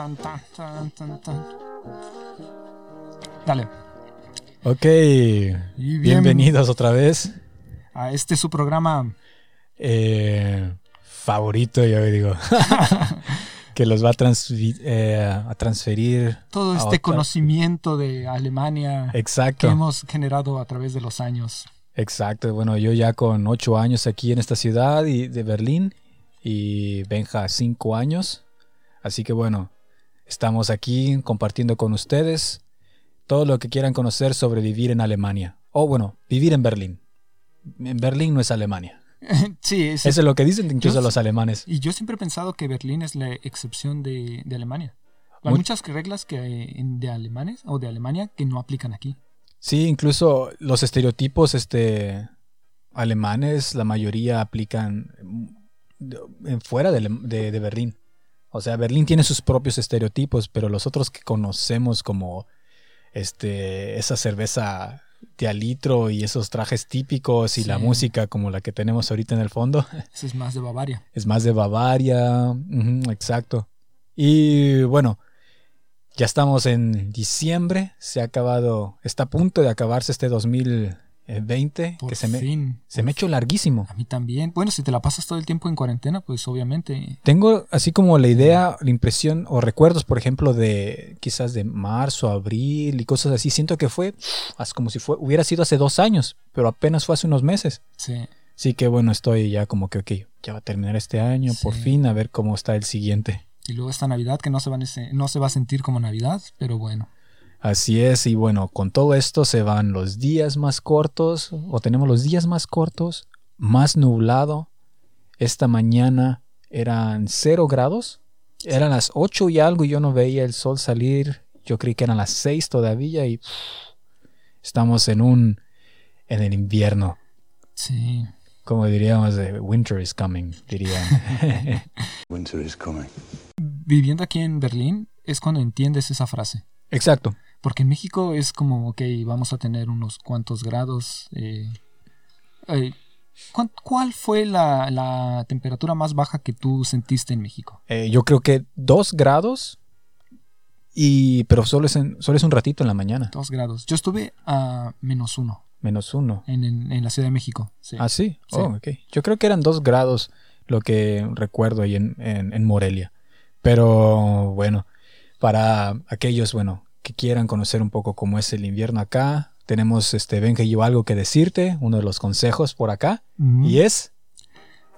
tan, tan, tan, tan, tan. Dale. Ok, Y bien- bienvenidos otra vez. A este su programa. Eh, favorito, yo digo. que los va a, eh, a transferir. Todo este otra- conocimiento de Alemania que hemos generado a través de los años. exacto. Bueno, yo ya con ocho años aquí en esta ciudad y de Berlín y Benja cinco años. Así que bueno, estamos aquí compartiendo con ustedes todo lo que quieran conocer sobre vivir en Alemania. O bueno, vivir en Berlín. En Berlín no es Alemania. sí, es, Eso es lo que dicen incluso Yo- los alemanes. y yo siempre he pensado que Berlín es la excepción de, de Alemania. Hay muchas reglas que hay de alemanes o de Alemania que no aplican aquí. Sí, incluso los estereotipos este, alemanes, la mayoría aplican mm, fuera de, de- de Berlín. O sea, Berlín tiene sus propios estereotipos, pero los otros que conocemos como este, esa cerveza de a litro y esos trajes típicos y la música como la que tenemos ahorita en el fondo, Ese es más de Bavaria. es más de Bavaria, exacto. Y bueno, ya estamos en diciembre, se ha acabado, está a punto de acabarse este 2020, Por que se me, se me ha hecho larguísimo. A mí también. Bueno, si te la pasas todo el tiempo en cuarentena, pues obviamente. Tengo así como la idea, la impresión o recuerdos, por ejemplo, de quizás de marzo, abril y cosas así. Siento que fue como si fue, hubiera sido hace dos años, pero apenas fue hace unos meses. Sí. Así que bueno, estoy ya como que, ok, ya va a terminar este año, por fin, a ver cómo está el siguiente. Y luego esta Navidad que no se, van ese- no se va a sentir como Navidad, pero bueno. Así es, y bueno, con todo esto se van los días más cortos, o tenemos los días más cortos, más nublado. Esta mañana eran cero grados, eran las 8 y algo y yo no veía el sol salir. Yo creí que eran las 6 todavía y pff, estamos en un en el invierno, Sí. como diríamos, winter is coming, dirían. Winter is coming. Viviendo aquí en Berlín es cuando entiendes esa frase. Exacto. Porque en México es como, ok, vamos a tener unos cuantos grados. eh, eh, ¿cuán- ¿Cuál fue la, la temperatura más baja que tú sentiste en México? Eh, yo creo que 2 grados y pero solo es en- solo es un ratito en la mañana, Dos grados. Yo estuve a menos uno menos uno. en, en- en la Ciudad de México. Sí. Ah, sí. Sí. Oh, ok. Yo creo que eran dos grados lo que recuerdo ahí en- en Morelia. Pero bueno, para aquellos, bueno, que quieran conocer un poco cómo es el invierno acá, tenemos, este, Benja y yo algo que decirte, uno de los consejos por acá, y es,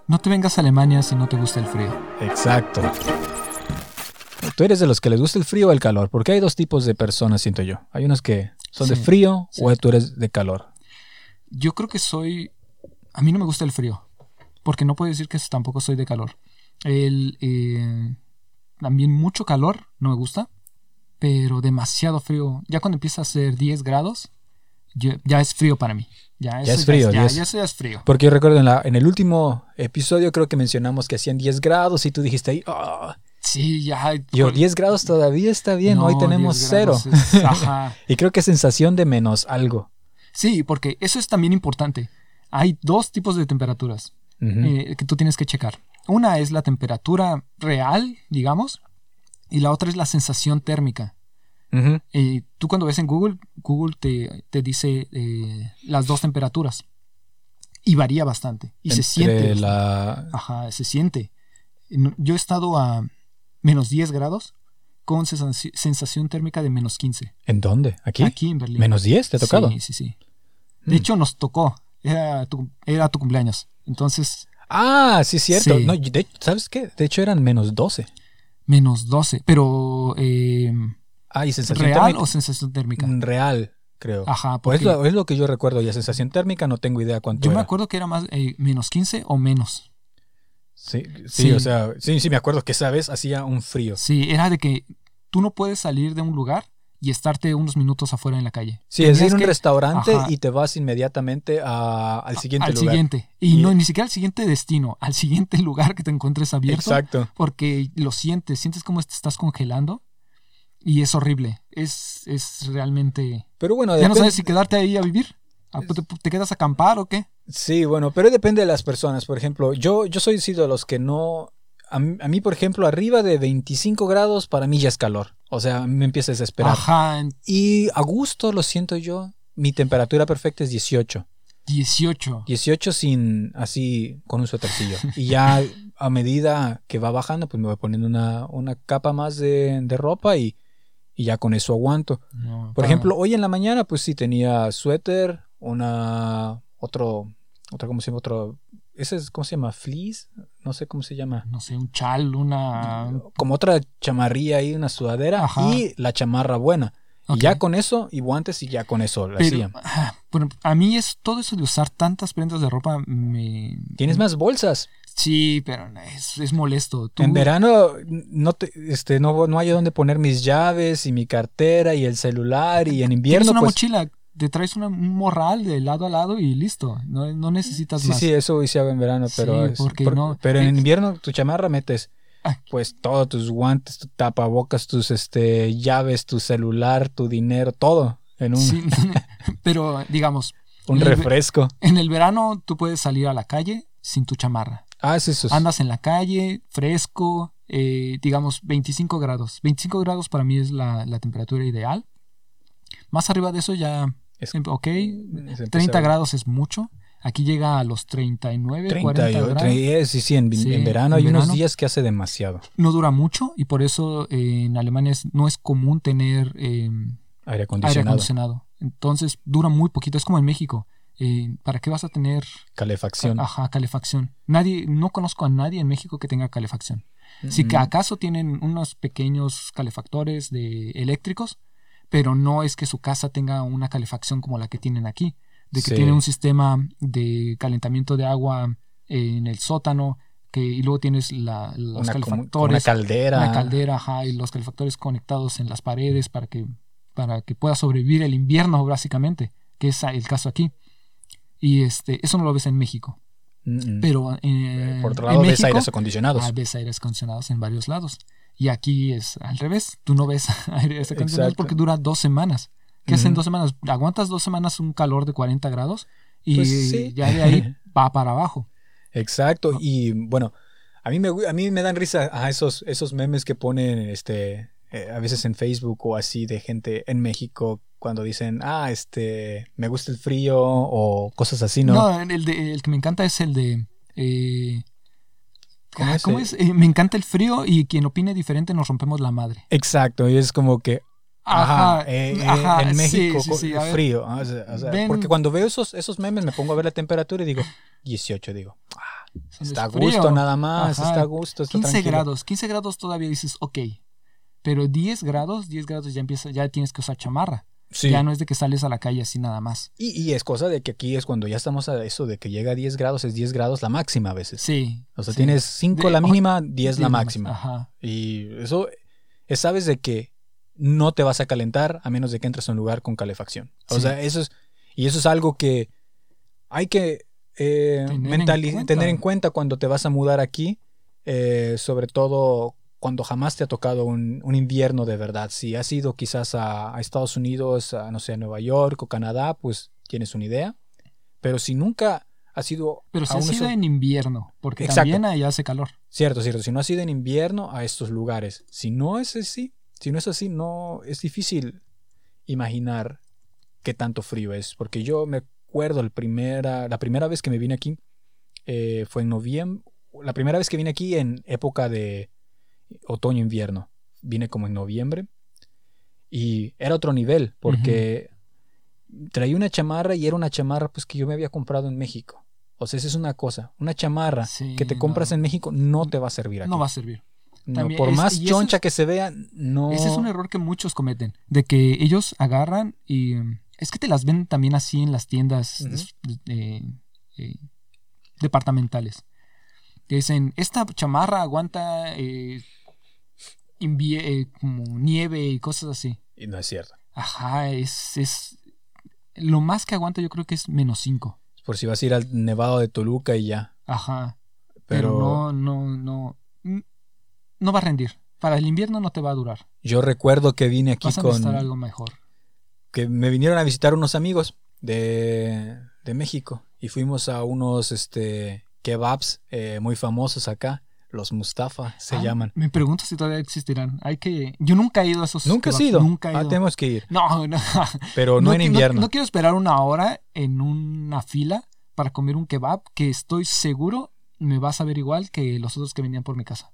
No te vengas a Alemania si no te gusta el frío. exacto. Tú eres de los que les gusta el frío o el calor, porque hay dos tipos de personas, siento yo. Hay unos que son de frío sí. o tú eres de calor. Yo creo que soy. A mí no me gusta el frío. Porque no puedo decir que tampoco soy de calor. El, eh, también mucho calor no me gusta. Pero demasiado frío. Ya cuando empieza a ser 10 grados, yo- ya es frío para mí. Ya, Ya es frío, Ya, ya es- ya eso ya es frío. Porque yo recuerdo en, la, en el último episodio creo que mencionamos que hacían 10 grados y tú dijiste ahí, "Ah". Sí, ya. yo por- 10 grados todavía está bien, No, hoy tenemos 10 cero. grados es- ajá. Y creo que es sensación de menos algo. Sí, porque eso es también importante. Hay dos tipos de temperaturas. Eh, que tú tienes que checar. Una es la temperatura real, digamos, y la otra es la sensación térmica. Eh, tú cuando ves en Google, Google te, te dice eh, las dos temperaturas y varía bastante y se siente. la... Ajá, se siente. En- Yo he estado a menos 10 grados con sensaci- sensación térmica de menos 15. ¿En dónde? ¿Aquí? Aquí en Berlín. ¿Menos 10 te ha tocado? Sí, sí, sí. De Mm. hecho, nos tocó. Era tu, era tu cumpleaños. Entonces, Ah, sí, cierto. Sí. No, de- ¿Sabes qué? De hecho eran menos 12. Menos 12. Pero, eh, Ah, y sensación ¿real térmica. o sensación térmica? Mm, Real, creo. Ajá, Pues es porque lo, es lo que yo recuerdo. Y a sensación térmica no tengo idea cuánto yo me acuerdo que era más eh, menos 15 o menos. Sí, sí, Sí. o sea, sí, sí, me acuerdo que esa vez hacía un frío. Sí, era de que tú no puedes salir de un lugar y estarte unos minutos afuera en la calle. Sí, es ir a un que- restaurante Ajá. y te vas inmediatamente a- al siguiente al lugar. siguiente. Y, Y- no, ni siquiera al siguiente destino, al siguiente lugar que te encuentres abierto. Exacto. Porque lo sientes, sientes como te estás congelando y es horrible. Es, es realmente... Pero bueno, Ya no sabes si quedarte ahí a vivir. ¿A- ¿Te, te quedas a acampar o qué? Sí, bueno, pero depende de las personas. Por ejemplo, yo, yo soy sí de los que no a, mí- por ejemplo, arriba de 25 grados, para mí ya es calor. O sea, me empieza a desesperar. Ajá, Y a gusto lo siento yo. Mi temperatura perfecta es 18. 18. 18 sin así con un suétercillo. Y ya a medida que va bajando, pues me voy poniendo una, una capa más de, de ropa y, y ya con eso aguanto. No, Por ejemplo, hoy en la mañana, pues sí tenía suéter, una otro, otro ¿cómo se llama? Otro, ese es, ¿cómo se llama? Fleece, no sé cómo se llama. no sé, un chal, una... Como otra chamarrilla ahí, una sudadera Ajá. y la chamarra buena. Y ya con eso, y guantes, y ya con eso la Pero, hacían. ah, bueno, a mí es todo eso de usar tantas prendas de ropa me... Tienes más bolsas. Sí, pero es, es molesto. Tú- En verano no te, este no, no hay dónde poner mis llaves y mi cartera y el celular y en Tienes invierno una pues mochila, te traes una- un morral de lado a lado y listo. No, no necesitas sí más. sí eso hice en verano Sí, pero es- porque por- no- pero en eh, invierno tu chamarra metes pues todos tus guantes tu tapabocas tus este llaves tu celular tu dinero todo en un, Sí, pero digamos, un refresco en el verano tú puedes salir a la calle sin tu chamarra. ah es eso Andas en la calle, fresco, eh, digamos 25 grados. 25 grados para mí es la, la temperatura ideal. Más arriba de eso ya, Es- ok, se empieza 30 a- grados es mucho. Aquí llega a los 39, 30 40 yo- grados. tre- eh, sí sí en, Sí, en verano en hay unos días que hace demasiado No dura mucho y por eso eh, en Alemania es- no es común tener eh, aire aire acondicionado acondicionado. Entonces dura muy poquito. Es como en México. Eh, ¿Para qué vas a tener calefacción ajá, calefacción? Nadie, no conozco a nadie en México que tenga calefacción. Si que Mm, acaso tienen unos pequeños calefactores de eléctricos, pero no es que su casa tenga una calefacción como la que tienen aquí, de que Sí. tiene un sistema de calentamiento de agua en el sótano, que y luego tienes la, los una, calefactores, una caldera una caldera, ajá, y los calefactores conectados en las paredes para que para que pueda sobrevivir el invierno básicamente, que es el caso aquí. Y este, eso no lo ves en México, Mm, mm. pero eh, Por otro en lado, ves México- aires acondicionados. Ah, ves aires acondicionados en varios lados. Y aquí es al revés. Tú no ves aires acondicionados Exacto. porque dura dos semanas. ¿Qué hacen Ujú. dos semanas? Aguantas dos semanas un calor de 40 grados y Pues sí. ya de ahí va para abajo. Exacto. Y bueno, a mí me, a mí me dan risa a esos, esos memes que ponen este, eh, a veces en Facebook o así de gente en México cuando dicen, ah, este, me gusta el frío o cosas así, ¿no? No, el, de- el que me encanta es el de... eh, ¿Cómo ah, es? ¿Cómo es? Eh, me encanta el frío y quien opine diferente nos rompemos la madre. Exacto. Y es como que, ajá, Ajá, eh, eh, ajá, en México sí, ver. frío. o sea, o sea, Ven. porque cuando veo esos, esos memes me pongo a ver la temperatura y digo, 18, digo, ah, está a gusto nada más, Ajá. está a gusto, está 15 tranquilo. grados, 15 grados todavía dices, ok. Pero 10 grados, 10 grados ya empieza, ya tienes que usar chamarra. Sí. Ya no es de que sales a la calle así nada más. Y, y es cosa de que aquí es cuando ya estamos a eso de que llega a 10 grados, es 10 grados la máxima a veces. Sí. O sea, sí. tienes 5 De- la mínima, 10 la máxima. Ajá. Y eso es, sabes de que no te vas a calentar a menos de que entres a un lugar con calefacción. O Sí. sea, eso es, y eso es algo que hay que eh, Tener en mentali- cuenta. tener en cuenta cuando te vas a mudar aquí, eh, sobre todo cuando jamás te ha tocado un, un invierno de verdad. Si has ido quizás a, a Estados Unidos, a, no sé, a Nueva York o Canadá, pues tienes una idea. Pero si nunca has ido Pero a se ha uno de sido esos- en invierno, porque Exacto. también allá hace calor. Cierto, cierto. Si no has ido en invierno a estos lugares, si no es así, si no es así, no es difícil imaginar qué tanto frío es. Porque yo me acuerdo el primera, la primera vez que me vine aquí eh, fue en noviembre. La primera vez que vine aquí en época de otoño-invierno. Vine como en noviembre. Y era otro nivel, porque traía una chamarra y era una chamarra pues que yo me había comprado en México. O sea, esa es una cosa. Una chamarra Sí, que te no. compras en México no te va a servir aquí. No va a servir. No, por es- más choncha es- que se vea, no. Ese es un error que muchos cometen, de que ellos agarran y es que te las ven también así en las tiendas eh, eh, departamentales. Que dicen, esta chamarra aguanta eh, invie- eh, como nieve y cosas así. Y no es cierto. Ajá, es, es... Lo más que aguanta yo creo que es menos 5. Por si vas a ir al Nevado de Toluca y ya. Ajá. Pero, Pero, no, no, no. No va a rendir. Para el invierno no te va a durar. yo recuerdo que vine aquí Vas a con. algo mejor. Que me vinieron a visitar unos amigos de, de México. Y fuimos a unos este, kebabs eh, muy famosos acá. Los Mustafa se Ah, llaman. Me pregunto si todavía existirán. Hay que. Yo nunca he ido a esos. Nunca kebabs, ido. Nunca he Ah, ido. tenemos que ir. No, no. Pero no, en invierno. no quiero esperar una hora en una fila para comer un kebab que estoy seguro me va a saber igual que los otros que venían por mi casa.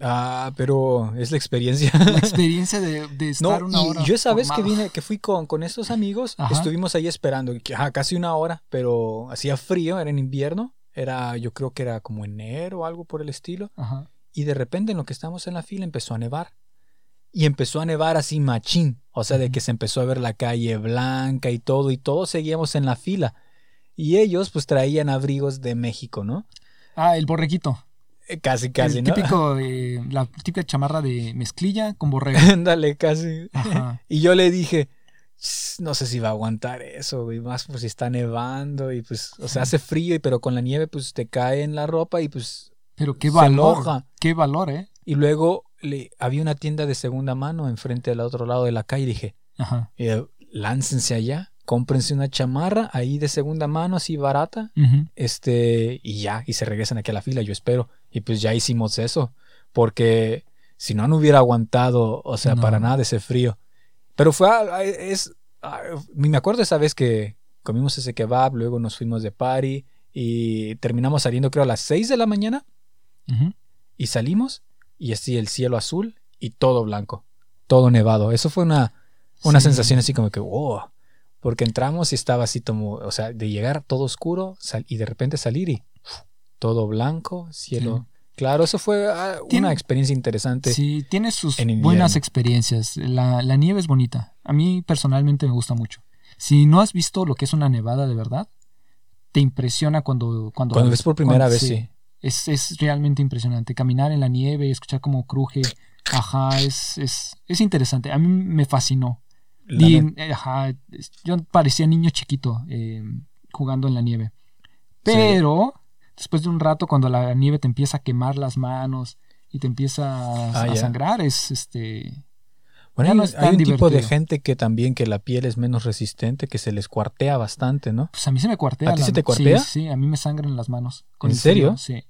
Ah, pero es la experiencia. La experiencia de, de estar No, una hora. yo esa vez que vine, que fui con, con estos amigos, Ajá. estuvimos ahí esperando, ajá, casi una hora, pero hacía frío, era en invierno, era, yo creo que era como enero o algo por el estilo, Ajá. y de repente en lo que estábamos en la fila empezó a nevar. Y empezó a nevar así machín, o sea, de que se empezó a ver la calle blanca y todo, y todos seguíamos en la fila. Y ellos pues traían abrigos de México, ¿no? Ah, el borreguito. Eh, Casi, casi, el ¿no? típico, eh, la típica chamarra de mezclilla con borrego. Ándale, casi. Ajá. Y yo le dije, "Ss, no sé si va a aguantar eso, güey, más por si está nevando y pues, o sea, hace frío, y pero con la nieve pues te cae en la ropa y pues, Pero qué Se valor. enoja. Qué valor, ¿eh? y luego le, había una tienda de segunda mano enfrente al otro lado de la calle y dije, Ajá. eh, láncense allá, cómprense una chamarra ahí de segunda mano así barata, este, y ya, y se regresan aquí a la fila, yo espero, y pues ya hicimos eso, porque si no, no hubiera aguantado, o sea, No. para nada ese frío. Pero fue, ah, es, ah, me acuerdo esa vez que comimos ese kebab, luego nos fuimos de party y terminamos saliendo creo a las 6 de la mañana y salimos y así el cielo azul y todo blanco, todo nevado. Eso fue una, una Sí. sensación así como que, wow, porque entramos y estaba así como, o sea, de llegar todo oscuro sal- y de repente salir y todo blanco, cielo. Claro, eso fue ah, Tiene- una experiencia interesante. Sí, tiene sus buenas experiencias. La, la nieve es bonita. A mí personalmente me gusta mucho. Si no has visto lo que es una nevada de verdad, te impresiona cuando... Cuando, ves por primera cuando- vez, sí. Es, es realmente impresionante. Caminar en la nieve y escuchar cómo cruje. Ajá, es, es, es interesante. A mí me fascinó. Y, eh, ajá, yo parecía niño chiquito eh, jugando en la nieve. Pero después de un rato, cuando la nieve te empieza a quemar las manos y te empieza a, Ah, a sangrar, es este. Bueno, no hay, un tipo de gente que también que la piel es menos resistente, que se les cuartea bastante, ¿no? Pues a mí se me cuartea. ¿A ti la- se te cuartea? Sí, sí, a mí me sangran las manos. con ¿En frío, serio? Sí.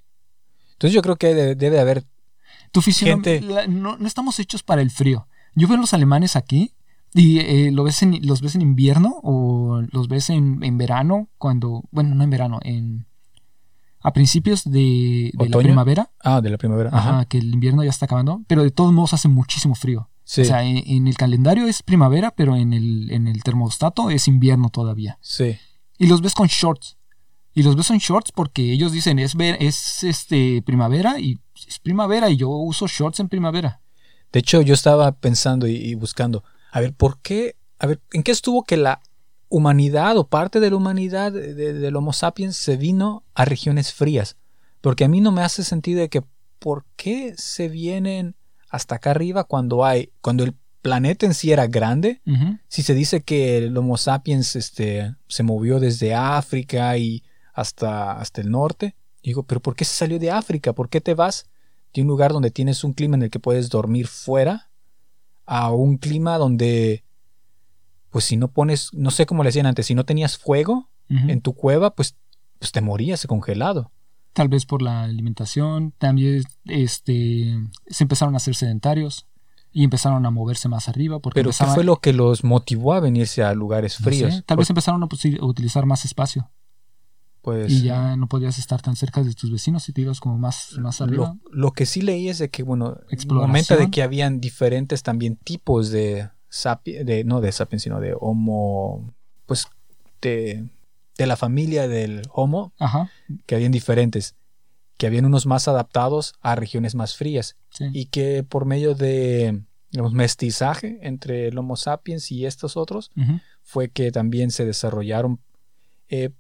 Entonces yo creo que debe, debe haber Tu Gente- la- no, no estamos hechos para el frío. Yo veo a los alemanes aquí y eh, lo ves en- los ves en invierno o los ves en, en verano, cuando, bueno, no en verano, en a principios de, de la primavera, Ah, de la primavera. ajá, Ajá. que el invierno ya está acabando, pero de todos modos hace muchísimo frío. Sí, O sea, en, en el calendario es primavera, pero en el, en el termostato es invierno todavía. sí. Y los ves con shorts. Y los ves con shorts porque ellos dicen es ver, es este primavera y es primavera y yo uso shorts en primavera. De hecho, yo estaba pensando y, y buscando, a ver, ¿por qué? A ver, ¿en qué estuvo que la humanidad o parte de la humanidad de- de- del Homo sapiens se vino a regiones frías? Porque a mí no me hace sentido de que ¿por qué se vienen hasta acá arriba cuando hay, cuando el planeta en sí era grande? Si se dice que el Homo sapiens este, se movió desde África y hasta, hasta el norte, digo, pero ¿por qué se salió de África? ¿Por qué te vas de un lugar donde tienes un clima en el que puedes dormir fuera a un clima donde, pues si no pones, no sé cómo le decían antes, si no tenías fuego en tu cueva, pues, pues te morías congelado. Tal vez por la alimentación, también este, se empezaron a hacer sedentarios y empezaron a moverse más arriba. Porque Pero ¿qué empezaban- fue lo que los motivó a venirse a lugares no fríos? sé, tal vez empezaron a, utilizar más espacio Pues, y ya no podías estar tan cerca de tus vecinos y te ibas como más, más arriba. Lo, lo que sí leí es de que, bueno, momento de que habían diferentes también tipos de sapiens, de, no de sapiens, sino de homo, pues de, de la familia del homo, Ajá, que habían diferentes, que habían unos más adaptados a regiones más frías sí. y que por medio de digamos, mestizaje entre el homo sapiens y estos otros, fue que también se desarrollaron eh,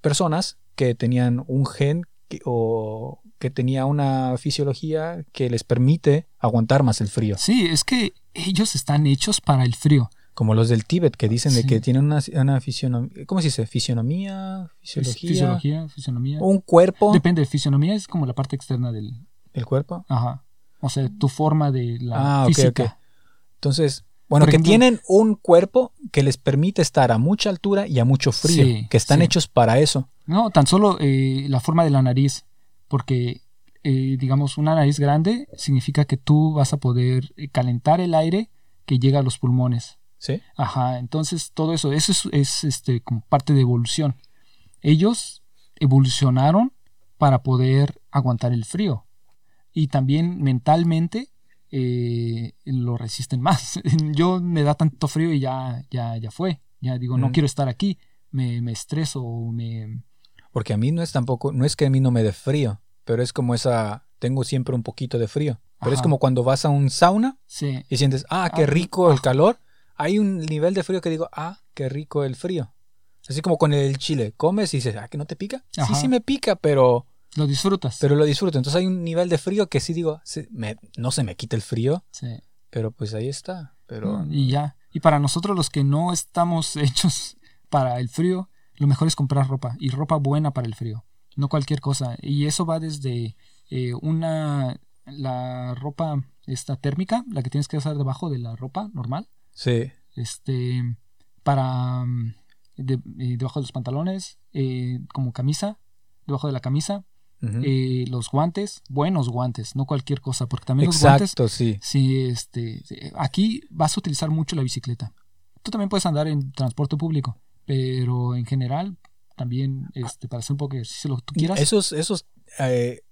personas que tenían un gen que- o que tenía una fisiología que les permite aguantar más el frío. Sí, es que ellos están hechos para el frío. Como los del Tíbet que dicen de que tienen una, una fisionomía, ¿cómo se dice? Fisionomía, Fis- fisiología, Fisiología, fisionomía. un cuerpo, Depende, fisionomía es como la parte externa del... el cuerpo. Ajá. O sea, tu forma de la Ah, física. Entonces, bueno, que tienen un cuerpo que les permite estar a mucha altura y a mucho frío, Sí, que están sí. hechos para eso. No, tan solo eh, la forma de la nariz, porque eh, digamos, una nariz grande significa que tú vas a poder eh, calentar el aire que llega a los pulmones. ¿Sí? Ajá, entonces todo eso, eso es, es, este, como parte de evolución. Ellos evolucionaron para poder aguantar el frío y también mentalmente eh, lo resisten más. Yo me da tanto frío y ya, ya, ya fue. Ya digo, no Ujú. quiero estar aquí. Me, me estreso o me... Porque a mí no es tampoco, no es que a mí no me dé frío, pero es como esa, tengo siempre un poquito de frío. Pero es Ajá. como cuando vas a un sauna Sí, y sientes, ah, qué rico el calor. Hay un nivel de frío que digo, ah, qué rico el frío. Así como con el chile, comes y dices, ah, que no te pica. Ajá. Sí, sí me pica, pero, lo disfrutas. pero lo disfruto. Entonces hay un nivel de frío que sí digo, se- me- no se me quita el frío, Sí. pero pues ahí está. Pero Y ya. Y para nosotros los que no estamos hechos para el frío, lo mejor es comprar ropa. Y ropa buena para el frío. No cualquier cosa. Y eso va desde eh, una... La ropa esta térmica, la que tienes que usar debajo de la ropa normal. sí, Este... Para... mm, de- eh, debajo de los pantalones. eh, como camisa. Debajo de la camisa. eh, los guantes. Buenos guantes. No cualquier cosa. Porque también los guantes... exacto, sí. Sí, este, aquí vas a utilizar mucho la bicicleta. Tú también puedes andar en transporte público, pero en general también este, para hacer un poco de ejercicio lo que tú quieras. Esos, esos eh,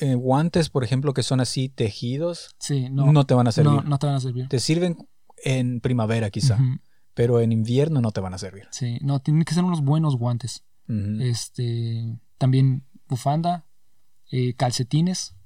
eh, guantes, por ejemplo, que son así tejidos, sí, no, no, no, te van a servir. no te van a servir. Te sirven en primavera quizá, pero en invierno no te van a servir. Sí, no, tienen que ser unos buenos guantes. Este, también bufanda, eh, calcetines.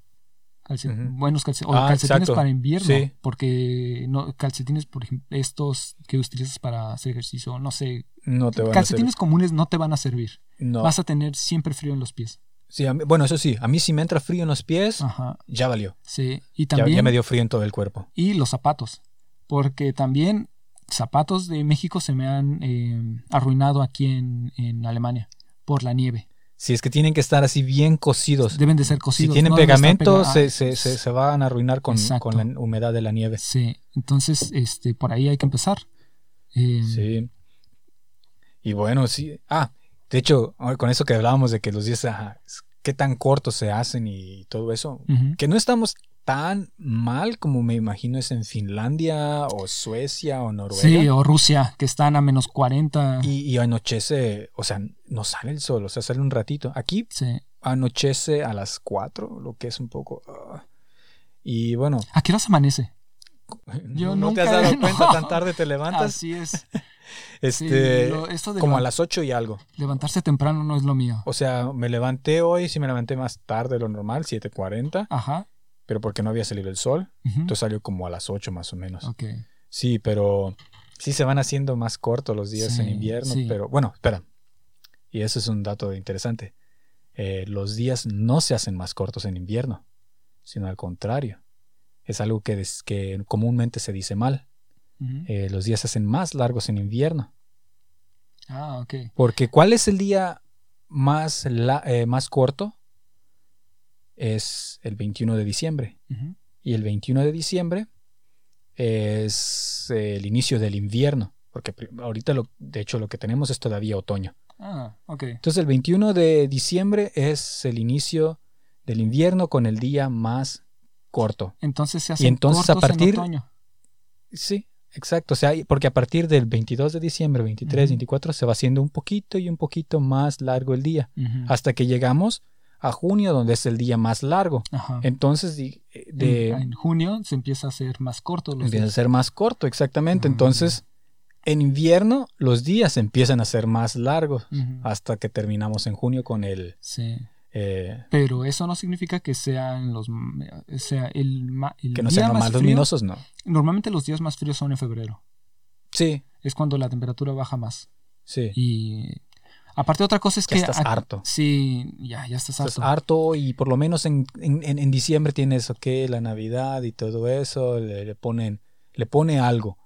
Buenos calcetines. O Ah, calcetines exacto. para invierno. Sí. Porque no, calcetines, por ejemplo, estos que utilizas para hacer ejercicio, no sé. no te van Calcetines comunes no te van a servir. No. Vas a tener siempre frío en los pies. Sí, mí- bueno, eso sí, a mí si me entra frío en los pies, Ajá, ya valió. sí. Y Ya, también, ya me dio frío en todo el cuerpo. y los zapatos. Porque también zapatos de México se me han eh, arruinado aquí en, en Alemania por la nieve. Si es que tienen que estar así bien cocidos. Deben de ser si cocidos. tienen no deben estar pegamento, pega- se, se, se, se van a arruinar con, con la humedad de la nieve. Sí, entonces este, por ahí hay que empezar. Eh, Sí. Y bueno, sí. Ah, de hecho, con eso que hablábamos de que los días, ajá, qué tan cortos se hacen y todo eso, que no estamos tan mal como me imagino es en Finlandia o Suecia o Noruega. Sí, o Rusia, que están a menos 40. y, y anochece, o sea, no sale el sol, o sea, sale un ratito. Aquí Sí. anochece a las 4, lo que es un poco... ah. y bueno, ¿A qué hora se amanece? Yo ¿no te has nunca- dado cuenta no. tan tarde te levantas? Así es. este, Sí, lo- esto de como a las 8 y algo. levantarse temprano no es lo mío. O sea, me levanté hoy, sí me levanté más tarde de lo normal, 7.40, Ajá. Pero porque no había salido el sol. Entonces salió como a las 8 más o menos. Sí, pero sí se van haciendo más cortos los días Sí, en invierno, sí. pero bueno, espera. Y eso es un dato interesante. Eh, los días no se hacen más cortos en invierno, sino al contrario. Es algo que, des- que comúnmente se dice mal. Eh, los días se hacen más largos en invierno. Ah, ok. Porque ¿cuál es el día más, la- eh, más corto? Es el 21 de diciembre. Y el 21 de diciembre es el inicio del invierno. Porque ahorita, lo, de hecho, lo que tenemos es todavía otoño. Ah, ok. Entonces el 21 de diciembre es el inicio del invierno con el día más corto. Entonces se hacen entonces, a en partir- otoño. Sí, exacto. O sea, y- porque a partir del 22 de diciembre, 23, Ujú. 24, se va haciendo un poquito y un poquito más largo el día. Hasta que llegamos a junio, donde es el día más largo. Ajá. Entonces, eh, de, en, en junio se empieza a hacer más corto los empieza a ser más corto, exactamente. Ah, Entonces, en invierno, los días empiezan a ser más largos hasta que terminamos en junio con el... Sí. eh, Pero eso no significa que sean los sea el, el que no día sean más más frío- luminosos, no. Normalmente los días más fríos son en febrero. Sí, Es cuando la temperatura baja más. sí. Y aparte otra cosa es Ya que estás harto. Sí, ya ya estás Estás harto. harto y por lo menos en, en, en- diciembre tienes, ok, la Navidad y todo eso, le, le ponen, le pone algo.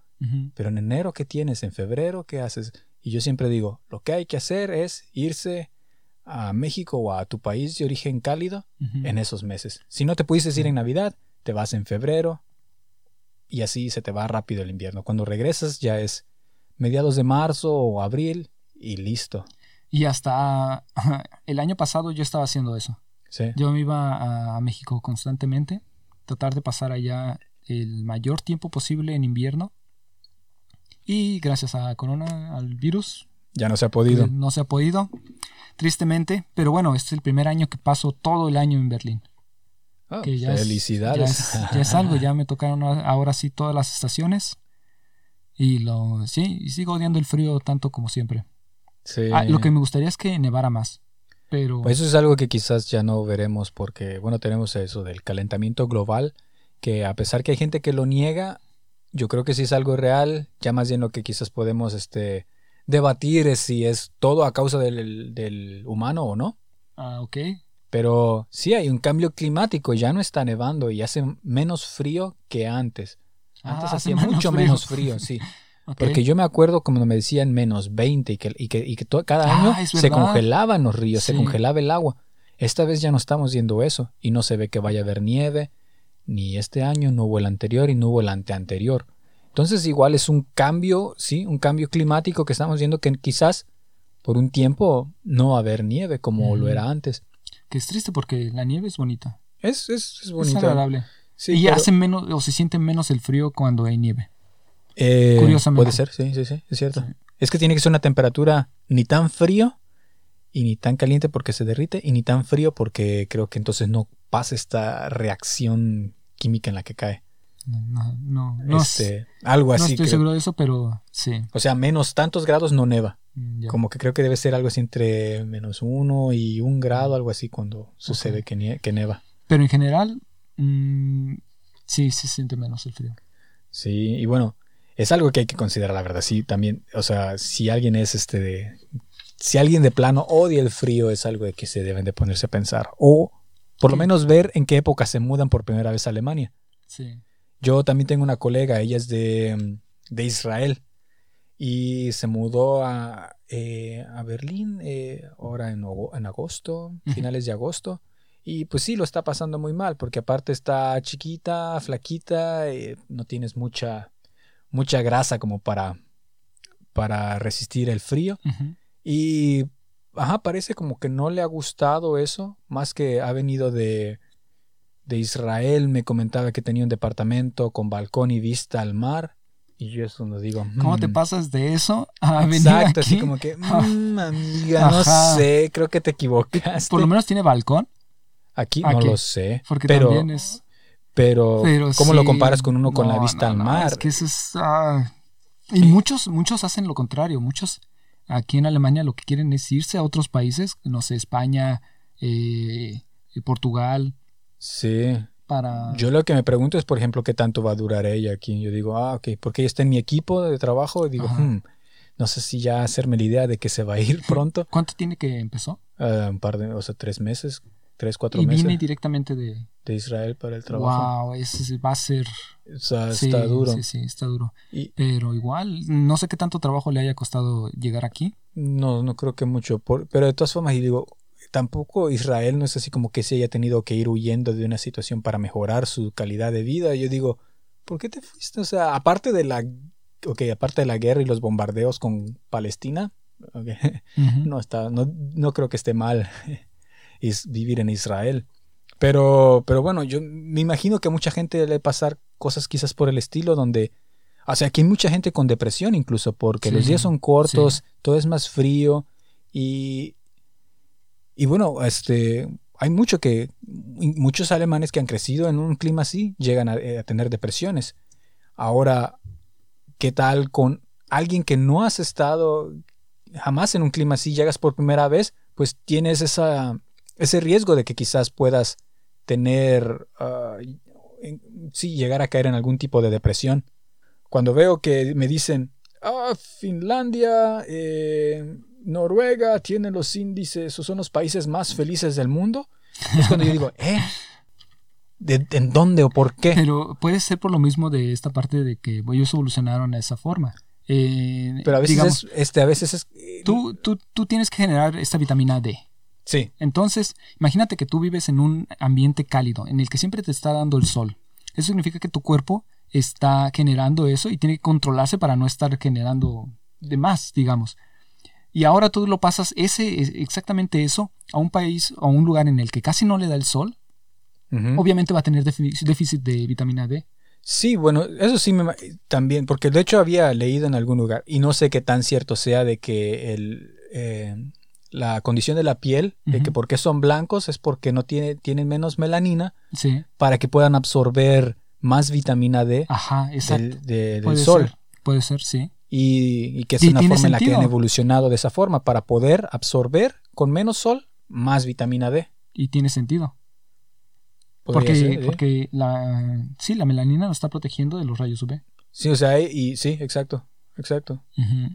Pero en enero, ¿qué tienes? ¿En febrero qué haces? Y yo siempre digo, lo que hay que hacer es irse a México o a tu país de origen cálido en esos meses. Si no te pudiste ir en Navidad, te vas en febrero y así se te va rápido el invierno. Cuando regresas ya es mediados de marzo o abril y listo. Y hasta el año pasado yo estaba haciendo eso. Sí. Yo me iba a, México constantemente, tratar de pasar allá el mayor tiempo posible en invierno. Y gracias a Corona, al virus, Ya no se ha podido. pues, no se ha podido, tristemente. Pero bueno, este es el primer año que paso todo el año en Berlín. Ah, que ya es- felicidades. ya, es, ya es algo, ya me tocaron ahora sí todas las estaciones. Y lo sí, y sigo odiando el frío tanto como siempre. Sí. Ah, lo que me gustaría es que nevara más. Pero Pues eso es algo que quizás ya no veremos porque, bueno, tenemos eso del calentamiento global, que a pesar que hay gente que lo niega, yo creo que sí es algo real, ya más bien lo que quizás podemos este, debatir es si es todo a causa del, del humano o no. ah, ok. Pero sí hay un cambio climático, ya no está nevando y hace menos frío que antes. Antes Ah, hacía mucho frío. menos frío, sí. Porque yo me acuerdo como me decían menos 20 y que, y que, y que to- cada Ah, año es se congelaban los ríos, se congelaba el agua. Esta vez ya no estamos viendo eso y no se ve que vaya a haber nieve, ni este año, no hubo el anterior y no hubo el anteanterior. Entonces igual es un cambio, sí, un cambio climático que estamos viendo que quizás por un tiempo no va a haber nieve como lo era antes. Que es triste porque la nieve es bonita. Es, es, es Es bonito. agradable. Sí, y pero- hace menos, o se siente menos el frío cuando hay nieve. Eh, Curiosamente. Puede ser, sí, sí, sí, es cierto. Sí. Es que tiene que ser una temperatura ni tan frío y ni tan caliente porque se derrite y ni tan frío porque creo que entonces no pasa esta reacción química en la que cae. No, no, no, no es- este, algo no así. estoy creo. seguro de eso, pero sí. O sea, menos tantos grados no neva. Mm, ya. Como que creo que debe ser algo así entre menos uno y un grado, algo así cuando sucede que, nie- que neva. Pero en general, mm, sí, se siente menos el frío. Sí, y bueno, es algo que hay que considerar, la verdad. Sí, también, o sea, si alguien es este de. Si alguien de plano odia el frío, es algo de que se deben de ponerse a pensar. O por lo menos ver en qué época se mudan por primera vez a Alemania. Sí. Yo también tengo una colega, ella es de, de Israel. Y se mudó a, eh, a Berlín eh, ahora en, ago- en agosto, finales de agosto. Y pues sí, lo está pasando muy mal, porque aparte está chiquita, flaquita, eh, no tienes mucha, mucha grasa como para, para resistir el frío. Y ajá, parece como que no le ha gustado eso, más que ha venido de, de Israel, me comentaba que tenía un departamento con balcón y vista al mar. Y yo eso no digo. ¿Cómo te "Mm". pasas de eso a venir Exacto, aquí? así como que, Ah. "Mm, amiga, no sé, creo que te equivocaste. Por lo menos tiene balcón, Aquí no lo sé. porque pero, también es... pero, Pero ¿cómo lo comparas con uno con la vista no, al mar? Es que eso es... ah, y muchos, muchos hacen lo contrario. Muchos aquí en Alemania lo que quieren es irse a otros países, no sé, España, eh, Portugal, Sí. para... Yo lo que me pregunto es, por ejemplo, qué tanto va a durar ella aquí. Yo digo, ah, ok, porque ella está en mi equipo de trabajo. Y digo. "Hmm, no sé si ya hacerme la idea de que se va a ir pronto. ¿Cuánto tiene que empezó? Ah, un par de, o sea, tres meses, tres, cuatro Y meses viene directamente de... de Israel para el trabajo. Wow, ese va a ser... O sea, sí, está duro. Sí, sí, está duro. Y Pero igual, no sé qué tanto trabajo le haya costado llegar aquí. no, no creo que mucho. por- pero de todas formas, y digo, tampoco Israel no es así como que se haya tenido que ir huyendo de una situación para mejorar su calidad de vida. Yo digo, ¿por qué te fuiste? O sea, aparte de la, ok, aparte de la guerra y los bombardeos con Palestina, ok, Ujú. no está, no, no creo que esté mal is- vivir en Israel. Pero, pero bueno, yo me imagino que a mucha gente le pasar cosas quizás por el estilo donde, o sea, que hay mucha gente con depresión incluso porque los días son cortos, sí. todo es más frío y, y bueno, este, hay mucho que, muchos alemanes que han crecido en un clima así llegan a, eh, a tener depresiones. Ahora, ¿qué tal con alguien que no has estado jamás en un clima así, llegas por primera vez, pues tienes esa, ese riesgo de que quizás puedas tener, en- sí, llegar a caer en algún tipo de depresión. Cuando veo que me dicen, ah, Finlandia, eh, Noruega tienen los índices, o son los países más felices del mundo, es cuando yo digo, ¿eh? ¿De, ¿En dónde o por qué? Pero puede ser por lo mismo de esta parte de que ellos evolucionaron de esa forma. Eh, Pero a veces digamos, es, este, a veces es... tú, tú, tú tienes que generar esta vitamina D. Sí, Entonces, imagínate que tú vives en un ambiente cálido, en el que siempre te está dando el sol. Eso significa que tu cuerpo está generando eso y tiene que controlarse para no estar generando de más, digamos. Y ahora tú lo pasas ese, exactamente eso a un país o a un lugar en el que casi no le da el sol. Obviamente va a tener défi- déficit de vitamina D. Sí, bueno, eso sí me también, porque de hecho había leído en algún lugar, y no sé qué tan cierto sea de que el, eh, la condición de la piel, de que porque son blancos es porque no tiene, tienen menos melanina Sí. para que puedan absorber más vitamina D Ajá, del, de- del puede sol. ser. Puede ser, sí. Y, y que es Sí, una forma en la que han evolucionado de esa forma, para poder absorber con menos sol más vitamina D. Y tiene sentido. Porque, ser, ¿eh? porque la, sí, la melanina nos está protegiendo de los rayos UV. Sí, o sea, y sí, exacto, exacto.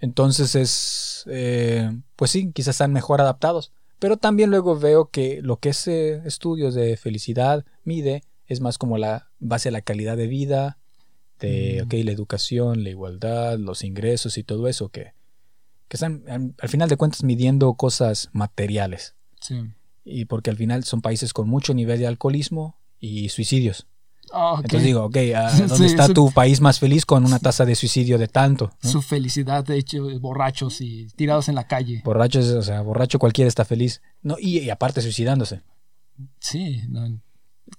Entonces es, eh, pues sí, quizás están mejor adaptados. Pero también luego veo que lo que es eh, estudios de felicidad mide es más como la base a la calidad de vida, de Mm. ok, la educación, la igualdad, los ingresos y todo eso, que, que están al, al final de cuentas midiendo cosas materiales. Sí. Y porque al final son países con mucho nivel de alcoholismo y suicidios. Ah. Entonces digo, ok, ¿a ¿dónde Sí, está su- tu país más feliz con una tasa de suicidio de tanto? no? Su felicidad, de hecho, borrachos y tirados en la calle. Borrachos, o sea, borracho cualquiera está feliz. No, y, y aparte suicidándose. Sí. no-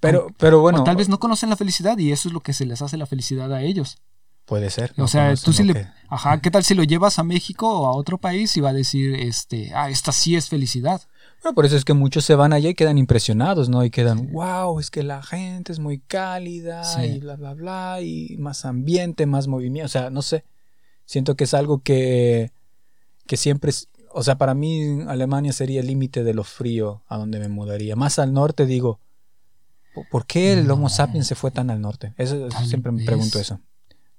Pero, pero bueno, o tal vez no conocen la felicidad y eso es lo que se les hace la felicidad a ellos. puede ser. O sea, tú sí lo le... que- Ajá, ¿qué tal si lo llevas a México o a otro país y va a decir, este, ah, esta sí es felicidad? Bueno, por eso es que muchos se van allá y quedan impresionados, ¿no? Y quedan, wow, es que la gente es muy cálida Sí. y bla, bla, bla, y más ambiente, más movimiento. O sea, no sé. Siento que es algo que, que siempre es. O sea, para mí Alemania sería el límite de lo frío a donde me mudaría. Más al norte, digo, ¿por- ¿por qué el Homo sapiens se fue tan al norte? Eso siempre me pregunto eso.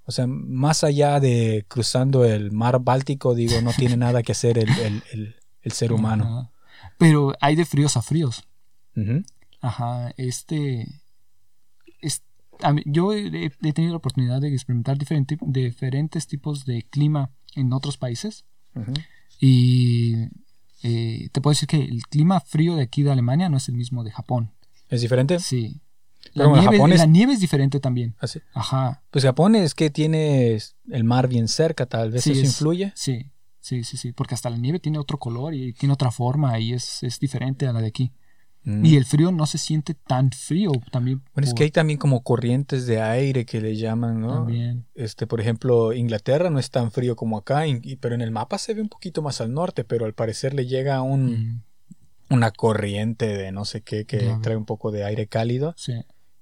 O sea, más allá de cruzando el mar Báltico, digo, no tiene nada que hacer el, el- el- el ser humano. Pero hay de fríos a fríos. Ajá, este... mí- yo he, he tenido la oportunidad de experimentar diferente- diferentes tipos de clima en otros países. Ujú. Y eh, te puedo decir que el clima frío de aquí de Alemania no es el mismo de Japón. ¿Es diferente? Sí. La, bueno, nieve, Japón es- la nieve es diferente también. Así. Ajá. Pues Japón es que tiene el mar bien cerca, tal vez Sí, eso es- influye. Sí, sí, sí, sí. Porque hasta la nieve tiene otro color y tiene otra forma y es, es diferente a la de aquí. Mm. Y el frío no se siente tan frío también. Bueno, es que hay también como corrientes de aire que le llaman, ¿no? También. Este, por ejemplo, Inglaterra no es tan frío como acá, y- pero en el mapa se ve un poquito más al norte, pero al parecer le llega un, Mm, una corriente de no sé qué que trae un poco de aire cálido sí.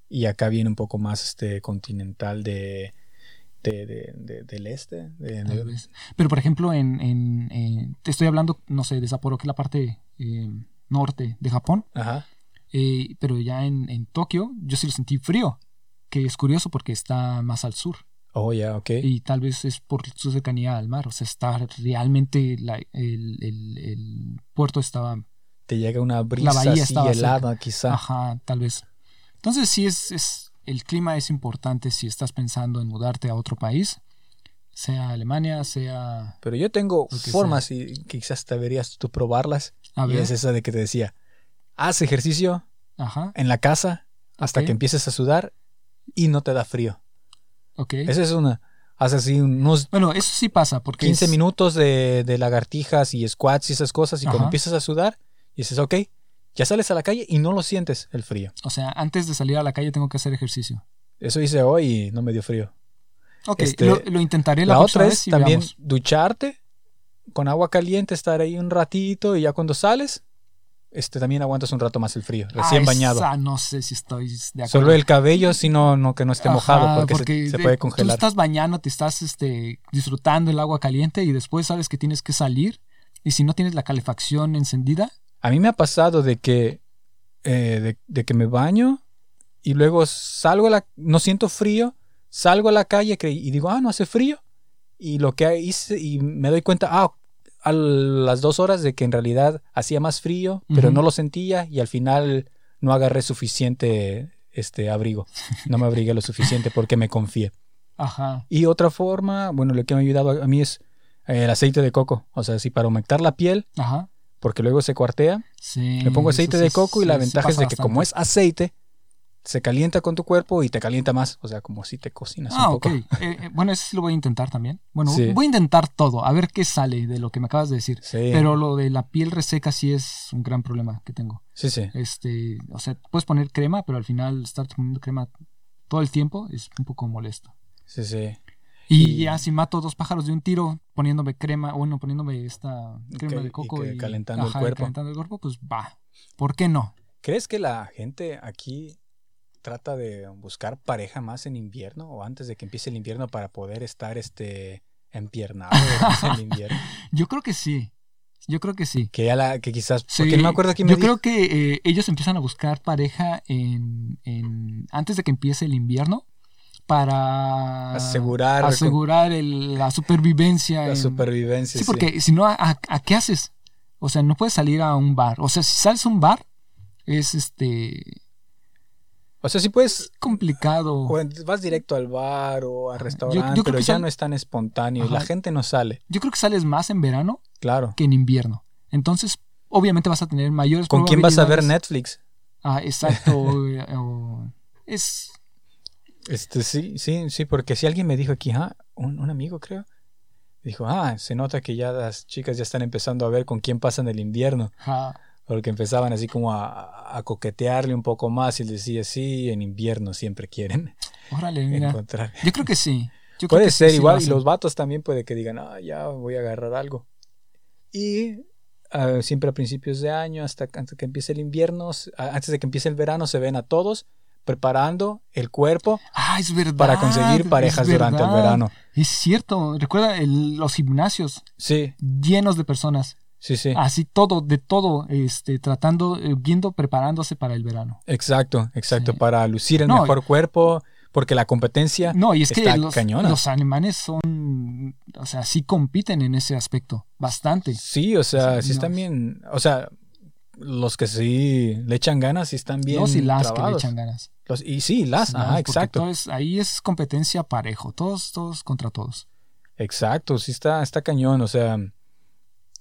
y acá viene un poco más este continental de, de- de- de- del este. tal vez. Pero por ejemplo, en, en- en- te estoy hablando, no sé, de Sapporo, que es la parte eh, norte de Japón. Ajá. eh, pero ya en, en Tokio yo sí lo sentí frío. Que es curioso porque está más al sur. Oh, ya, ok. Y tal vez es por su cercanía al mar. O sea, está realmente la- el, el- el puerto estaba Te llega una brisa bahía así estaba helada, quizá. Ajá, tal vez. Entonces sí es, es el clima es importante si estás pensando en mudarte a otro país, sea Alemania, sea Pero yo tengo formas y quizás deberías tú probarlas. a Y ver, es esa de que te decía, haz ejercicio ajá, en la casa hasta que empieces a sudar y no te da frío. ok. Esa es una. Haz así unos Bueno, eso sí pasa porque 15 es- minutos de, de lagartijas y squats y esas cosas y cuando empiezas a sudar, dices, ok, ya sales a la calle y no lo sientes el frío. o sea, antes de salir a la calle tengo que hacer ejercicio. Eso hice hoy y no me dio frío. Ok, Este, lo, lo intentaré la, La otra vez y también veamos. ducharte con agua caliente, estar ahí un ratito y ya cuando sales, este también aguantas un rato más el frío, recién Ah, bañado. esa no sé si estoy de acuerdo. Solo el cabello, si no, que no esté mojado, porque, se- se, de- puede Tú congelar. estás bañando, te estás este, disfrutando el agua caliente y después sabes que tienes que salir y si no tienes la calefacción encendida, A mí me ha pasado de que, eh, de, de que me baño y luego salgo a la, no siento frío, salgo a la calle y digo, ah, no hace frío. Y lo que hice, y me doy cuenta, ah, a las dos horas de que en realidad hacía más frío, pero no lo sentía y al final no agarré suficiente este abrigo. No me abrigué lo suficiente porque me confié. ajá, Y otra forma, bueno, lo que me ha ayudado a, mí es eh, el aceite de coco. O sea, sí, para aumentar la piel, ajá. Porque luego se cuartea, Sí, me pongo aceite sí de coco y la sí, ventaja es de que como es aceite, se calienta con tu cuerpo y te calienta más. O sea, como si te cocinas Ah, un ok. poco. Eh, eh, bueno, eso sí lo voy a intentar también. Bueno, voy a intentar todo, a ver qué sale de lo que me acabas de decir. Sí. Pero lo de la piel reseca sí es un gran problema que tengo. Sí, sí. Este, o sea, puedes poner crema, pero al final estar poniendo crema todo el tiempo es un poco molesto. Sí, sí. Y, Y- ya si mato dos pájaros de un tiro poniéndome crema, bueno, poniéndome esta crema que- de coco y, calentando el ajá, cuerpo. calentando el cuerpo, pues va. ¿Por qué no? ¿Crees que la gente aquí trata de buscar pareja más en invierno o antes de que empiece el invierno para poder estar este empiernado en el invierno? Yo creo que sí. Yo creo que sí. Que ya la, que quizás, Sí, porque no me acuerdo quién me Yo dijo. creo que eh, ellos empiezan a buscar pareja en, en- antes de que empiece el invierno para Asegurar- asegurar el- la supervivencia. la en- supervivencia. Sí, porque si no, ¿a, qué haces? O sea, no puedes salir a un bar. O sea, si sales a un bar, es este O sea, si puedes, complicado. o vas directo al bar o al restaurante, yo pero ya sal- no es tan espontáneo Ajá. la gente no sale. Yo creo que sales más en verano Claro. que en invierno. Entonces, obviamente vas a tener mayores ¿Con quién vas a ver Netflix? Ah, exacto. o- o- es Este, sí, sí, sí, porque si alguien me dijo aquí, ah, un, un amigo creo, dijo, ah, se nota que ya las chicas ya están empezando a ver con quién pasan el invierno, porque empezaban así como a, a coquetearle un poco más y les decía, sí, en invierno siempre quieren órale, mira. encontrar. Yo creo que sí. Yo creo Puede que sí, ser sí igual, y los vatos también puede que digan, ah, ya voy a agarrar algo. Y ah, siempre a principios de año, hasta antes que empiece el invierno, antes de que empiece el verano, se ven a todos preparando el cuerpo Ah, es verdad. para conseguir parejas durante el verano. Es cierto. Recuerda el- los gimnasios Sí, llenos de personas. sí, sí. Así todo, de todo, este, tratando, eh, viendo, preparándose para el verano. Exacto, exacto, Sí. para lucir el No, mejor cuerpo, porque la competencia No, y es que está los, cañona. los alemanes son, o sea, sí compiten en ese aspecto, bastante. Sí, o sea, Sí, sí están bien, o sea, los que sí le echan ganas, sí están bien Los y las que le echan ganas. Los- y sí, las, Sí, ajá, porque exacto. todo es- ahí es competencia parejo, todos, todos contra todos. Exacto, sí está, está cañón, o sea,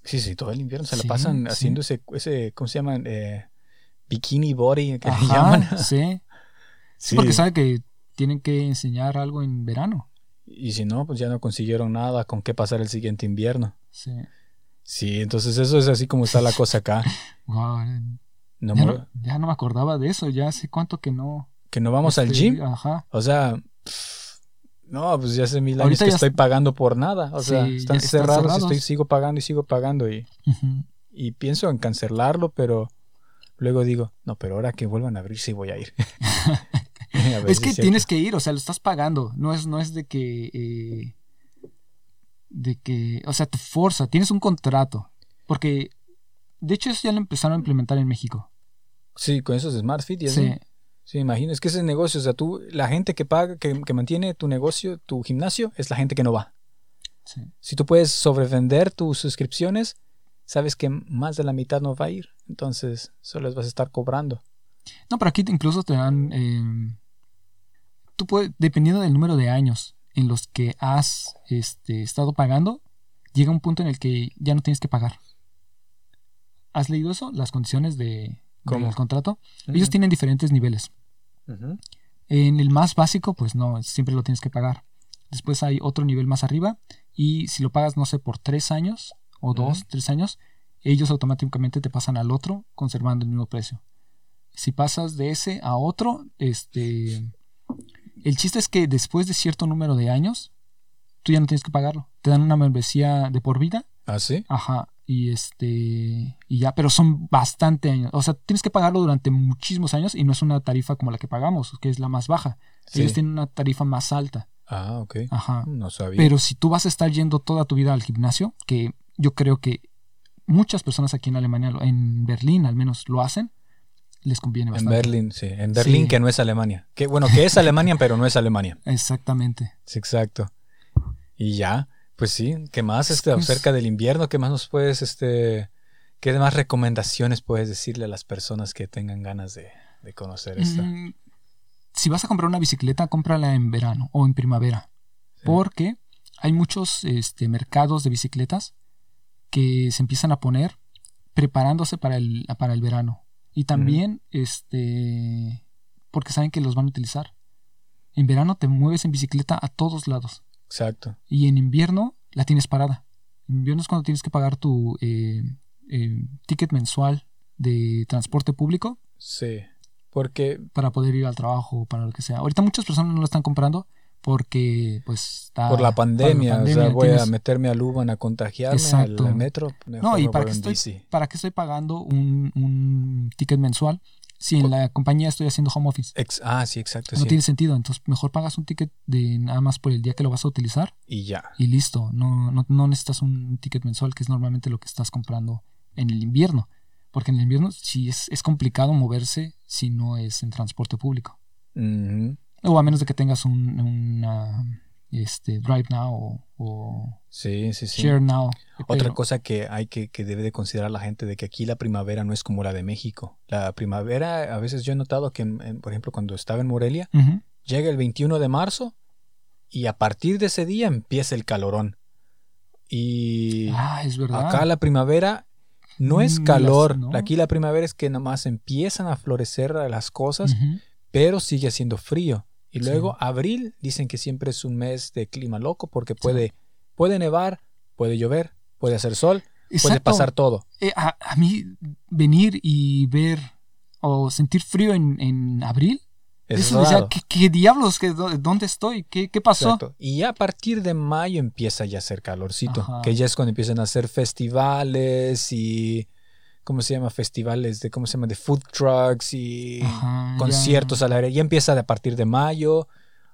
sí, sí, todo el invierno se la Sí, pasan sí. haciendo ese, ese, ¿cómo se llaman? Eh, bikini body, que le Ajá, llaman. sí. Sí, porque sabe que tienen que enseñar algo en verano. Y si no, pues ya no consiguieron nada con qué pasar el siguiente invierno. Sí. Sí, entonces eso es así como está la cosa acá. Wow, No ya, no, ya no me acordaba de eso, ya hace cuánto que no. que no vamos al este, gym. Ajá. O sea, pff, no, pues ya hace mil años que estoy est- pagando por nada. O sea, Sí, están cerrados, y estoy, sigo pagando y sigo pagando. Y, y pienso en cancelarlo, pero luego digo, no, pero ahora que vuelvan a abrir sí voy a ir. A Es que tienes que ir, o sea, lo estás pagando. No es, no es de que. eh, de que. O sea, te forza, tienes un contrato. Porque. De hecho, eso ya lo empezaron a implementar en México. Sí, con esos Smart Fit y así. Sí. Sí, imagino, es que ese negocio, o sea, tú, la gente que paga, que, que mantiene tu negocio, tu gimnasio, es la gente que no va. sí. Si tú puedes sobrevender tus suscripciones, sabes que más de la mitad no va a ir. Entonces, solo les vas a estar cobrando. No, pero aquí incluso te dan. eh, tú puedes, dependiendo del número de años en los que has este, estado pagando, llega un punto en el que ya no tienes que pagar. ¿Has leído eso? Las condiciones de, del contrato. Ellos tienen diferentes niveles. En el más básico, pues no, siempre lo tienes que pagar. Después hay otro nivel más arriba y si lo pagas, no sé, por tres años o dos, tres años, ellos automáticamente te pasan al otro conservando el mismo precio. Si pasas de ese a otro, este, el chiste es que después de cierto número de años, tú ya no tienes que pagarlo. Te dan una membresía de por vida ¿Ah, sí? Ajá, y este, y ya, pero son bastante años. O sea, tienes que pagarlo durante muchísimos años y no es una tarifa como la que pagamos, que es la más baja. Sí. Ellos tienen una tarifa más alta. Ah, ok. Ajá. No sabía. Pero si tú vas a estar yendo toda tu vida al gimnasio, que yo creo que muchas personas aquí en Alemania, en Berlín al menos, lo hacen, les conviene en. Berlín, sí. En Berlín, Sí. que no es Alemania. Que, bueno, que es Alemania, pero no es Alemania. Exactamente. Sí, exacto. Y ya, pues sí. ¿Qué más este, Pues- acerca del invierno? ¿Qué más nos puedes, este, qué más recomendaciones puedes decirle a las personas que tengan ganas de, de conocer esta? Mm, si vas a comprar una bicicleta, cómprala en verano o en primavera. Sí. Porque hay muchos este, mercados de bicicletas que se empiezan a poner preparándose para el, para el verano. Y también este, porque saben que los van a utilizar. En verano te mueves en bicicleta a todos lados. Exacto. Y en invierno la tienes parada. En invierno es cuando tienes que pagar tu eh, eh, ticket mensual de transporte público Sí. Porque para poder ir al trabajo o para lo que sea. Ahorita muchas personas no lo están comprando porque pues está por la pandemia, o sea, voy a meterme al Uban a contagiarme Exacto. al metro. No, y para qué, estoy, bici. para qué estoy pagando un, un ticket mensual si en la compañía estoy haciendo home office. Ex- ah, sí, exacto. No sí. tiene sentido. Entonces, mejor pagas un ticket de nada más por el día que lo vas a utilizar Y ya. y listo. No, no, no necesitas un ticket mensual, que es normalmente lo que estás comprando en el invierno. Porque en el invierno sí es, es complicado moverse si no es en transporte público. Ujú. O a menos de que tengas un una, este, Drive Now o, o Sí, sí, sí. Share Now. Otra cosa que hay que, que debe de considerar la gente de que aquí la primavera no es como la de México. La primavera, a veces yo he notado que, en- en- por ejemplo, cuando estaba en Morelia, llega el 21 de marzo y a partir de ese día empieza el calorón. Y Ah, es verdad. acá la primavera no es Mm, calor. las- no. Aquí la primavera es que nada más empiezan a florecer las cosas, pero sigue haciendo frío. Y Sí. luego abril dicen que siempre es un mes de clima loco porque puede, puede nevar, puede llover, puede hacer sol, puede pasar todo. Eh, a, a mí venir y ver o sentir frío en, en abril, Es eso decía, raro. ¿qué, qué diablos? ¿Qué, dó- ¿Dónde estoy? ¿Qué, qué pasó? Exacto. Y ya a partir de mayo empieza ya a hacer calorcito, Ajá. que ya es cuando empiezan a hacer festivales y ¿cómo se llama? Festivales de cómo se llama de food trucks y Ajá, conciertos al aire. Ya empieza de a partir de mayo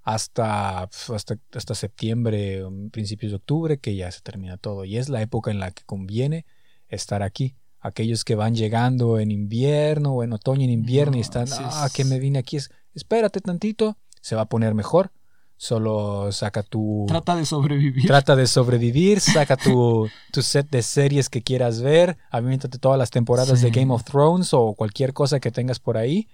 hasta hasta, hasta septiembre, o principios de octubre que ya se termina todo y es la época en la que conviene estar aquí. Aquellos que van llegando en invierno o en otoño en invierno y están, ah, es- que me vine aquí, es, espérate tantito, se va a poner mejor. Solo saca tu. Trata de sobrevivir. Trata de sobrevivir, saca tu, tu set de series que quieras ver, aviéntate todas las temporadas Sí. de Game of Thrones o cualquier cosa que tengas por ahí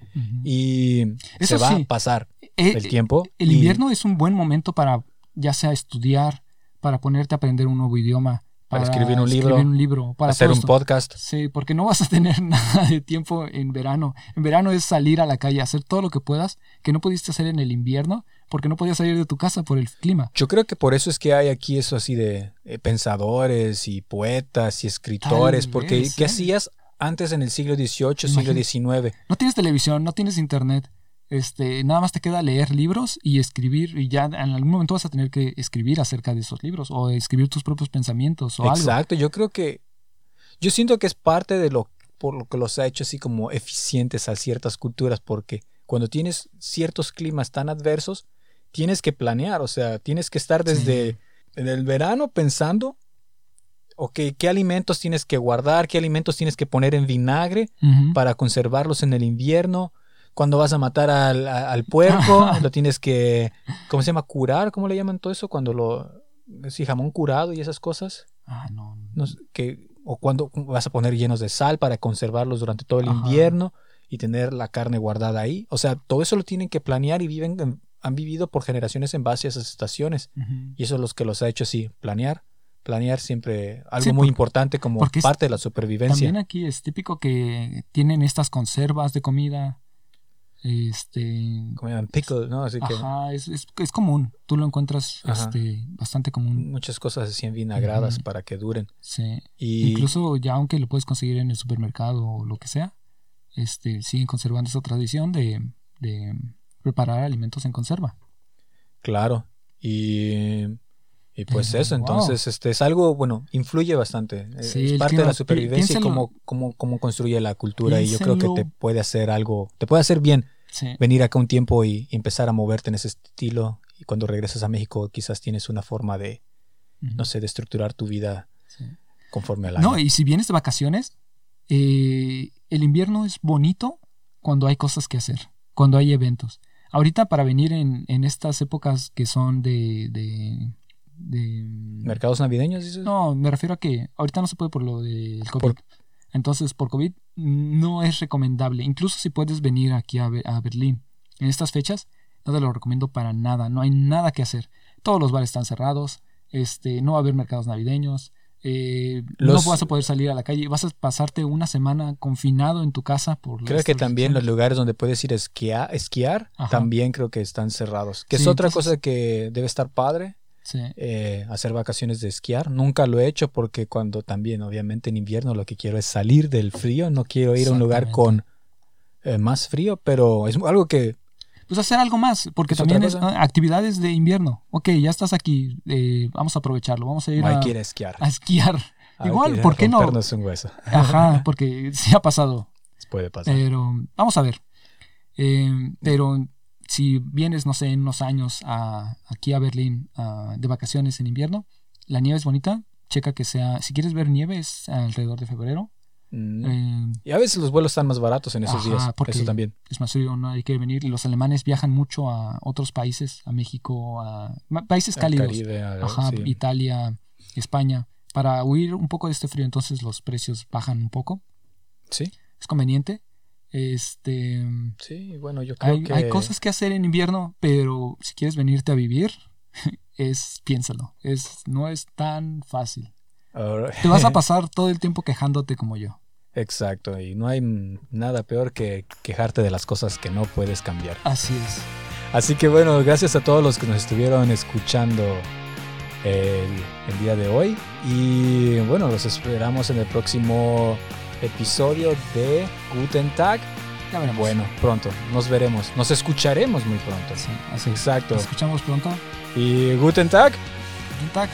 y Eso se va sí. a pasar Eh, el tiempo. El y- invierno es un buen momento para ya sea estudiar, para ponerte a aprender un nuevo idioma, Para escribir un libro, un libro, para hacer un podcast. Sí, porque no vas a tener nada de tiempo en verano. En verano es salir a la calle, hacer todo lo que puedas, que no pudiste hacer en el invierno, porque no podías salir de tu casa por el clima. Yo creo que por eso es que hay aquí eso así de eh, pensadores y poetas y escritores, Tal porque vez, ¿qué ¿eh? hacías antes en el siglo XVIII, siglo XIX? No tienes televisión, no tienes internet. Este, nada más te queda leer libros y escribir, y ya en algún momento vas a tener que escribir acerca de esos libros, o escribir tus propios pensamientos, o algo. Exacto, yo creo que yo siento que es parte de lo por lo que los ha hecho así como eficientes a ciertas culturas, porque cuando tienes ciertos climas tan adversos, tienes que planear, o sea, tienes que estar desde Sí. en el verano pensando, ok, qué alimentos tienes que guardar, qué alimentos tienes que poner en vinagre para conservarlos en el invierno. Cuando vas a matar al, al puerco, lo tienes que, ¿cómo se llama? Curar, ¿cómo le llaman todo eso? Cuando lo, sí, jamón curado y esas cosas. Ah, no. No que, o cuando vas a poner llenos de sal para conservarlos durante todo el Ajá. invierno y tener la carne guardada ahí. O sea, todo eso lo tienen que planear y viven, en- han vivido por generaciones en base a esas estaciones. Y eso es lo que los ha hecho así, planear. Planear siempre algo Sí, muy por- importante como es- parte de la supervivencia. También aquí es típico que tienen estas conservas de comida. Este. Como llaman pickle, ¿no? Así que Ajá, es, es, es común. Tú lo encuentras este, bastante común. muchas cosas así en vinagradas para que duren. Sí. Y Incluso ya aunque lo puedes conseguir en el supermercado o lo que sea, este, siguen conservando esa tradición de, de preparar alimentos en conserva. claro. Y, y pues Eh, eso, wow. entonces este es algo, bueno, influye bastante. Eh, Sí, es parte de la supervivencia y cómo, cómo, cómo construye la cultura. Y yo creo que te puede hacer algo, te puede hacer bien Sí. venir acá un tiempo y, y empezar a moverte en ese estilo. Y cuando regresas a México quizás tienes una forma de, no sé, de estructurar tu vida Sí. conforme al año. No, y si vienes de vacaciones, eh, el invierno es bonito cuando hay cosas que hacer, cuando hay eventos. Ahorita para venir en, en estas épocas que son de... de, de- ¿Mercados navideños, dices? no, me refiero a que ahorita no se puede por lo del COVID. Por- Entonces, por COVID no es recomendable. Incluso si puedes venir aquí a, Be- a Berlín en estas fechas, no te lo recomiendo para nada. No hay nada que hacer. Todos los bares están cerrados. Este, no va a haber mercados navideños. eh, Los- no vas a poder salir a la calle, vas a pasarte una semana confinado en tu casa por Creo que también los lugares donde puedes ir a esquiar, esquiar Ajá. también creo que están cerrados. Que es otra entonces- cosa que debe estar padre, Sí. eh, hacer vacaciones de esquiar. Nunca lo he hecho porque cuando también, obviamente en invierno, lo que quiero es salir del frío. No quiero ir a un lugar con eh, más frío, pero es algo que Pues hacer algo más, porque también es ah, actividades de invierno. Ok, ya estás aquí, eh, vamos a aprovecharlo, vamos a ir a, a esquiar. a esquiar. Igual, ¿por qué no? un hueso. Ajá, porque sí ha pasado. Puede pasar. Pero vamos a ver. Eh, pero si vienes, no sé, en unos años a- aquí a Berlín de vacaciones en invierno, la nieve es bonita. Checa que sea, si quieres ver nieve es alrededor de febrero. Mm. Eh, Y a veces los vuelos están más baratos en esos Ajá, días. porque- Eso también. es más frío, no hay que venir. Los alemanes viajan mucho a otros países, a México, a países cálidos. Caribe, al- Ajá, sí. Italia, España, para huir un poco de este frío, entonces los precios bajan un poco. Sí, Es conveniente. Este, sí, bueno, yo creo hay, que... hay cosas que hacer en invierno, pero si quieres venirte a vivir, es piénsalo, es no es tan fácil. Te vas a pasar todo el tiempo quejándote como yo. Exacto, y no hay mm, nada peor que quejarte de las cosas que no puedes cambiar. Así es. Así que bueno, gracias a todos los que nos estuvieron escuchando el, el día de hoy. Y bueno, los esperamos en el próximo episodio de Guten Tag. Ya veremos. Bueno, pronto, nos veremos, nos escucharemos muy pronto. Sí, así. Exacto. Nos escuchamos pronto. Y Guten Tag. Guten Tag.